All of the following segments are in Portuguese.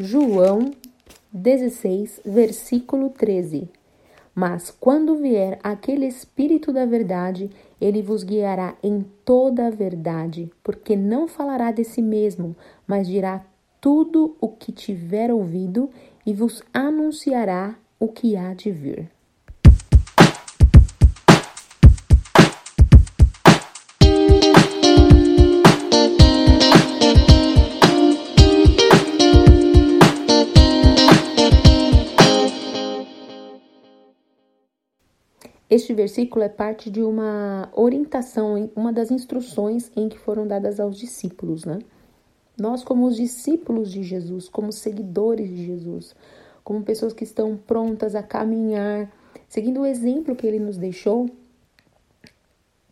João 16, versículo 13. Mas quando vier aquele Espírito da Verdade, ele vos guiará em toda a verdade, porque não falará de si mesmo, mas dirá tudo o que tiver ouvido e vos anunciará o que há de vir. Este versículo é parte de uma orientação, uma das instruções em que foram dadas aos discípulos, né? Nós, como os discípulos de Jesus, como seguidores de Jesus, como pessoas que estão prontas a caminhar, seguindo o exemplo que ele nos deixou,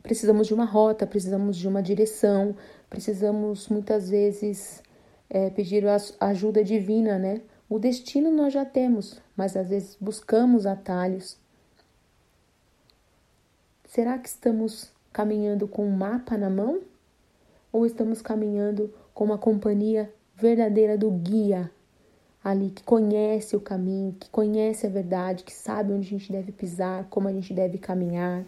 precisamos de uma rota, precisamos de uma direção, precisamos muitas vezes é, pedir a ajuda divina, né? O destino nós já temos, mas às vezes buscamos atalhos Será que estamos caminhando com um mapa na mão? Ou estamos caminhando com uma companhia verdadeira do guia ali que conhece o caminho, que conhece a verdade, que sabe onde a gente deve pisar, como a gente deve caminhar?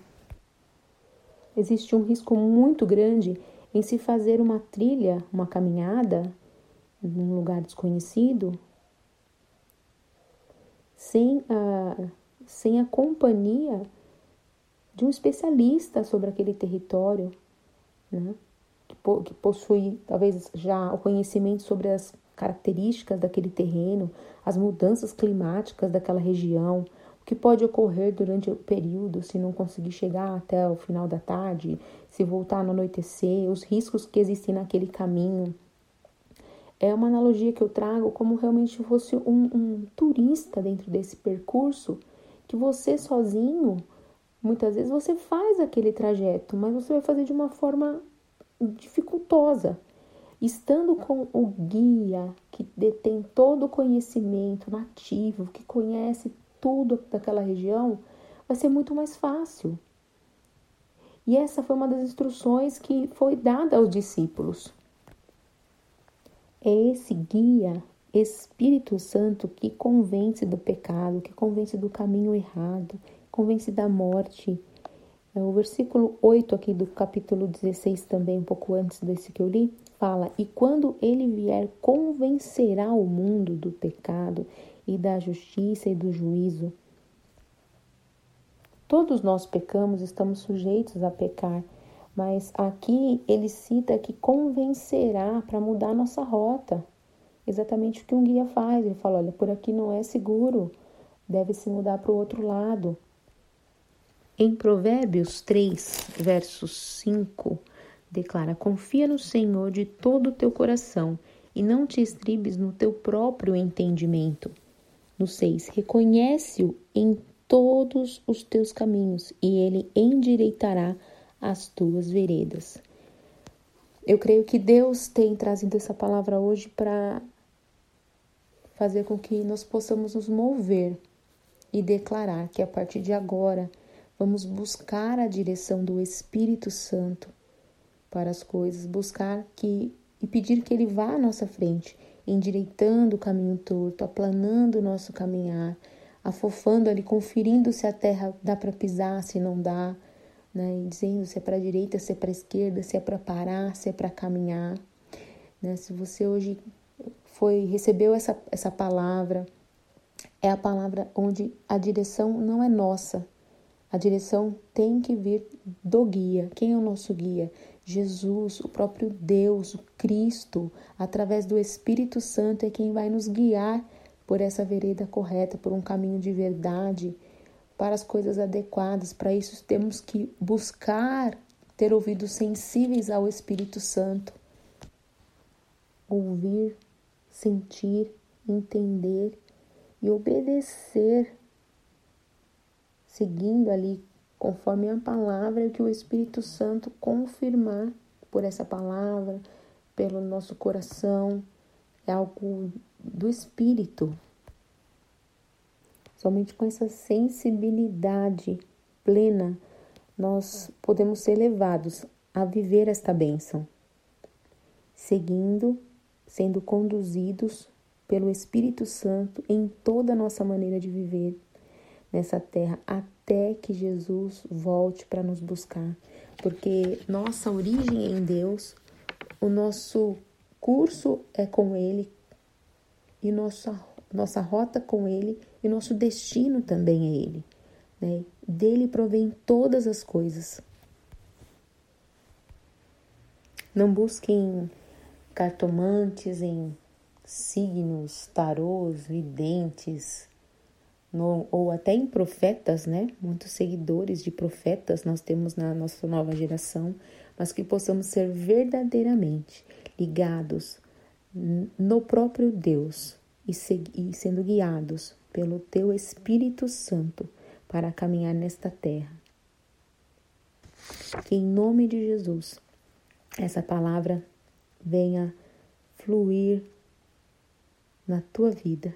Existe um risco muito grande em se fazer uma trilha, uma caminhada num lugar desconhecido, sem a, sem a companhia de um especialista sobre aquele território, né? que, po que possui talvez já o conhecimento sobre as características daquele terreno, as mudanças climáticas daquela região, o que pode ocorrer durante o período se não conseguir chegar até o final da tarde, se voltar no anoitecer, os riscos que existem naquele caminho. É uma analogia que eu trago como realmente fosse um, um turista dentro desse percurso que você sozinho Muitas vezes você faz aquele trajeto, mas você vai fazer de uma forma dificultosa. Estando com o guia que detém todo o conhecimento nativo, que conhece tudo daquela região, vai ser muito mais fácil. E essa foi uma das instruções que foi dada aos discípulos. É esse guia, Espírito Santo, que convence do pecado, que convence do caminho errado, convence da morte. É, o versículo 8 aqui do capítulo 16, também um pouco antes desse que eu li, fala: E quando ele vier, convencerá o mundo do pecado e da justiça e do juízo. Todos nós pecamos, estamos sujeitos a pecar, mas aqui ele cita que convencerá para mudar nossa rota. Exatamente o que um guia faz. Ele fala: olha, por aqui não é seguro, deve se mudar para o outro lado. Em Provérbios 3, versos 5, declara: Confia no Senhor de todo o teu coração e não te estribes no teu próprio entendimento. No 6, reconhece-o em todos os teus caminhos e ele endireitará as tuas veredas. Eu creio que Deus tem trazido essa palavra hoje para fazer com que nós possamos nos mover e declarar que a partir de agora Vamos buscar a direção do Espírito Santo para as coisas, buscar que e pedir que ele vá à nossa frente, endireitando o caminho torto, aplanando o nosso caminhar, afofando ali, conferindo se a terra dá para pisar, se não dá, né? Dizendo se é para a direita, se é para a esquerda, se é para parar, se é para caminhar. Né? Se você hoje foi recebeu essa, essa palavra, é a palavra onde a direção não é nossa, a direção tem que vir do guia. Quem é o nosso guia? Jesus, o próprio Deus, o Cristo, através do Espírito Santo, é quem vai nos guiar por essa vereda correta, por um caminho de verdade, para as coisas adequadas. Para isso, temos que buscar ter ouvidos sensíveis ao Espírito Santo. Ouvir, sentir, entender e obedecer seguindo ali conforme a palavra que o Espírito Santo confirmar por essa palavra, pelo nosso coração, é algo do Espírito. Somente com essa sensibilidade plena nós podemos ser levados a viver esta bênção, seguindo, sendo conduzidos pelo Espírito Santo em toda a nossa maneira de viver nessa terra até que Jesus volte para nos buscar, porque nossa origem é em Deus, o nosso curso é com Ele e nossa, nossa rota com Ele e nosso destino também é Ele. Né? Dele provém todas as coisas. Não busquem cartomantes em signos, tarôs, videntes, no, ou até em profetas, né? Muitos seguidores de profetas nós temos na nossa nova geração, mas que possamos ser verdadeiramente ligados no próprio Deus e, e sendo guiados pelo Teu Espírito Santo para caminhar nesta terra. Que em nome de Jesus essa palavra venha fluir na tua vida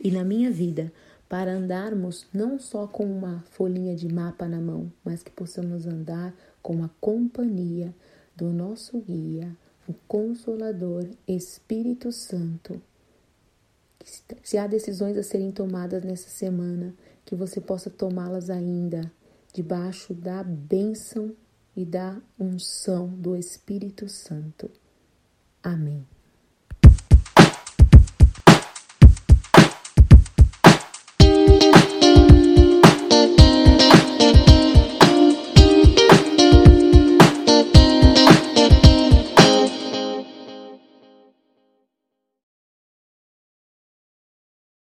e na minha vida, para andarmos não só com uma folhinha de mapa na mão, mas que possamos andar com a companhia do nosso guia, o Consolador Espírito Santo. Se há decisões a serem tomadas nessa semana, que você possa tomá-las ainda debaixo da bênção e da unção do Espírito Santo. Amém.